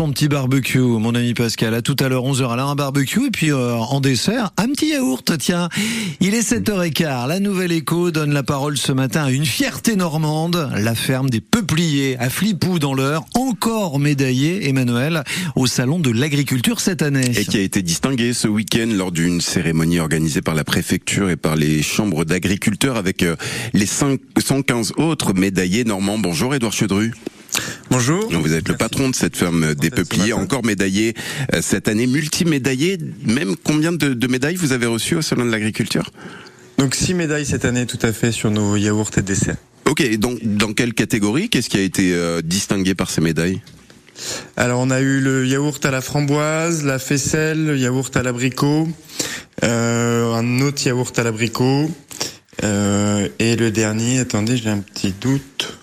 son petit barbecue, mon ami Pascal. À tout à l'heure, 11h, à un barbecue. Et puis, euh, en dessert, un petit yaourt. Tiens, il est 7h15. La Nouvelle Écho donne la parole ce matin à une fierté normande. La ferme des Peupliers à Flipou dans l'heure. Encore médaillé, Emmanuel, au Salon de l'Agriculture cette année. Et qui a été distingué ce week-end lors d'une cérémonie organisée par la préfecture et par les chambres d'agriculteurs avec euh, les 115 autres médaillés normands. Bonjour Édouard Chedru. Bonjour. Vous êtes le patron de cette ferme des Peupliers, encore médaillé euh, cette année, multi-médaillé. Même combien de, médailles vous avez reçues au Salon de l'Agriculture? Donc six médailles cette année, tout à fait, sur nos yaourts et desserts. Ok, donc dans quelle catégorie? Qu'est-ce qui a été euh, distingué par ces médailles? Alors on a eu le yaourt à la framboise, la faisselle, le yaourt à l'abricot, euh, un autre yaourt à l'abricot, et le dernier, attendez, j'ai un petit doute.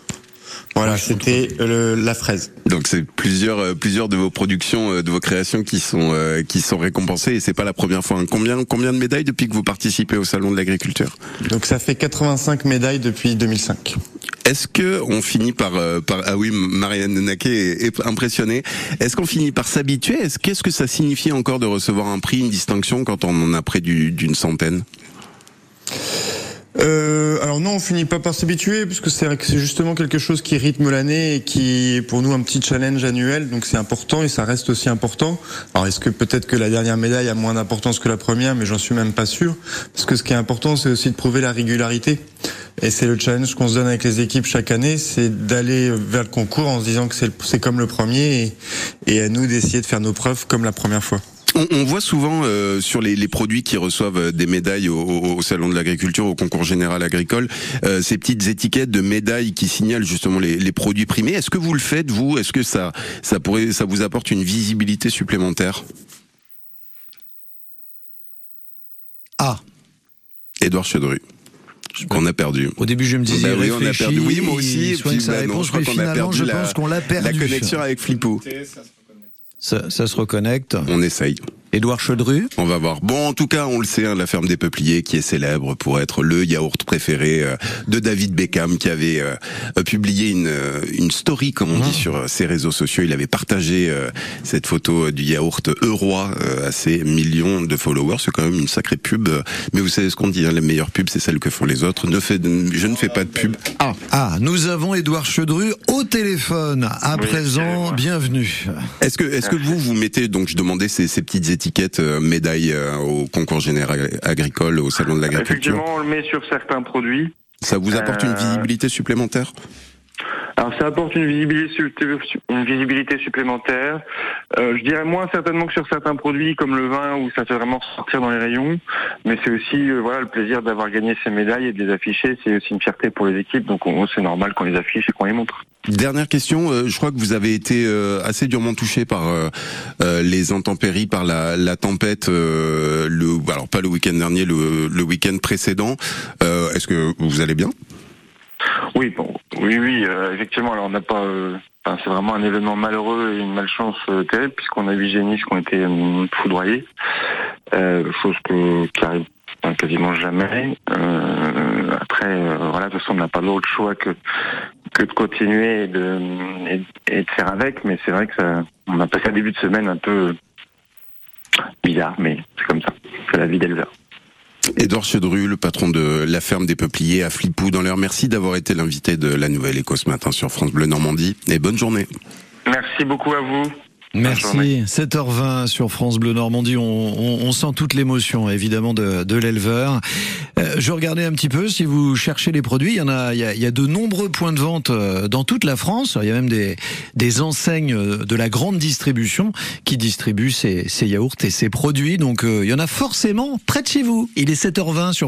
Voilà, c'était la fraise. Donc c'est plusieurs euh, plusieurs de vos productions, euh, de vos créations qui sont euh, qui sont récompensées et c'est pas la première fois. Hein. Combien combien de médailles depuis que vous participez au salon de l'agriculture? Donc ça fait 85 médailles depuis 2005. Est-ce que on finit par, par ah oui Marianne Naquet est, impressionnée. Est-ce qu'on finit par s'habituer? Est-ce qu'est-ce que ça signifie encore de recevoir un prix, une distinction quand on en a près d'une centaine? Euh, alors non, on finit pas par s'habituer parce que c'est justement quelque chose qui rythme l'année et qui est pour nous un petit challenge annuel. Donc c'est important et ça reste aussi important. Alors est-ce que peut-être que la dernière médaille a moins d'importance que la première, mais j'en suis même pas sûr. Parce que ce qui est important, c'est aussi de prouver la régularité. Et c'est le challenge qu'on se donne avec les équipes chaque année, c'est d'aller vers le concours en se disant que c'est comme le premier et, et à nous d'essayer de faire nos preuves comme la première fois. On, voit souvent euh, sur les, produits qui reçoivent euh, des médailles au, salon de l'agriculture, au concours général agricole, euh, ces petites étiquettes de médailles qui signalent justement les, produits primés. Est-ce que vous le faites vous? Est-ce que ça, ça pourrait, ça vous apporte une visibilité supplémentaire? Ah, Edouard Chedru. qu'on a perdu. Au début, je me disais, bah oui, on a perdu. Oui, moi aussi. Et puis, bah réponse, je qu'on a perdu je la, pense qu'on l'a perdu. La connexion avec Flippo. Ça, ça se reconnecte. On essaye. Édouard Chedru On va voir. Bon, en tout cas, on le sait, hein, la ferme des Peupliers qui est célèbre pour être le yaourt préféré euh, de David Beckham qui avait euh, publié une, euh, une story, comme on dit, ah. sur ses réseaux sociaux. Il avait partagé cette photo du yaourt Euroi à ses millions de followers. C'est quand même une sacrée pub. Mais vous savez ce qu'on dit, hein, les meilleures pubs, c'est celles que font les autres. Ne fait, je ne fais pas de pub. Ah, ah nous avons Édouard Chedru au téléphone. À présent, bienvenue. Est-ce que, est-ce que vous, vous mettez, donc je demandais ces, ces petites étiquette euh, médaille euh, au concours général agricole au salon de l'agriculture Effectivement, on le met sur certains produits. Ça vous apporte une euh, visibilité supplémentaire? Ça apporte une visibilité, supplémentaire. Euh, je dirais moins certainement que sur certains produits comme le vin où ça fait vraiment sortir dans les rayons, mais c'est aussi euh, voilà le plaisir d'avoir gagné ces médailles et de les afficher. C'est aussi une fierté pour les équipes, donc c'est normal qu'on les affiche et qu'on les montre. Dernière question, euh, je crois que vous avez été euh, assez durement touché par les intempéries, par la, la tempête, le alors pas le week-end dernier, le, le week-end précédent. Est-ce que vous allez bien? Oui, bon, oui, oui, euh, effectivement. Alors, on n'a pas. Euh, c'est vraiment un événement malheureux et une malchance euh, terrible puisqu'on a huit génistes qui ont été foudroyés, chose que, qui arrive quasiment jamais. après, voilà, de toute façon, on n'a pas d'autre choix que que de continuer et de et, de faire avec. Mais c'est vrai que ça, on a passé un début de semaine un peu bizarre, mais c'est comme ça. C'est la vie d'éleveur. Édouard Chedru, le patron de la ferme des Peupliers à Flipou dans l'heure. Merci d'avoir été l'invité de la Nouvelle Éco ce matin sur France Bleu Normandie et bonne journée. Merci beaucoup à vous. Merci. 7h20 sur France Bleu Normandie. On, on, on sent toute l'émotion, évidemment, de, de l'éleveur. Euh, je regardais un petit peu. Si vous cherchez les produits, il y en a, il y a, il y a de nombreux points de vente euh, dans toute la France. Il y a même des, des enseignes de la grande distribution qui distribuent ces, ces yaourts et ces produits. Donc, euh, il y en a forcément près de chez vous. Il est 7h20 sur